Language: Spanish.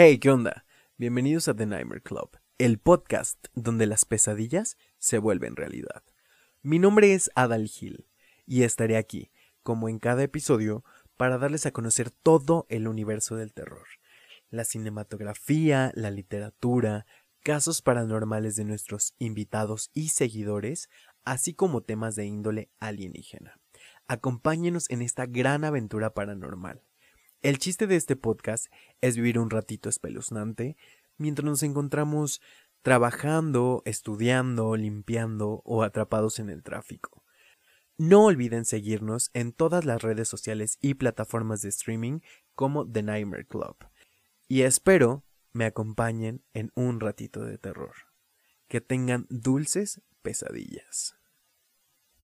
Hey, ¿qué onda? Bienvenidos a The Nightmare Club, el podcast donde las pesadillas se vuelven realidad. Mi nombre es Adal Hill y estaré aquí, como en cada episodio, para darles a conocer todo el universo del terror. La cinematografía, la literatura, casos paranormales de nuestros invitados y seguidores, así como temas de índole alienígena. Acompáñenos en esta gran aventura paranormal. El chiste de este podcast es vivir un ratito espeluznante mientras nos encontramos trabajando, estudiando, limpiando o atrapados en el tráfico. No olviden seguirnos en todas las redes sociales y plataformas de streaming como The Nightmare Club. Y espero me acompañen en un ratito de terror. Que tengan dulces pesadillas.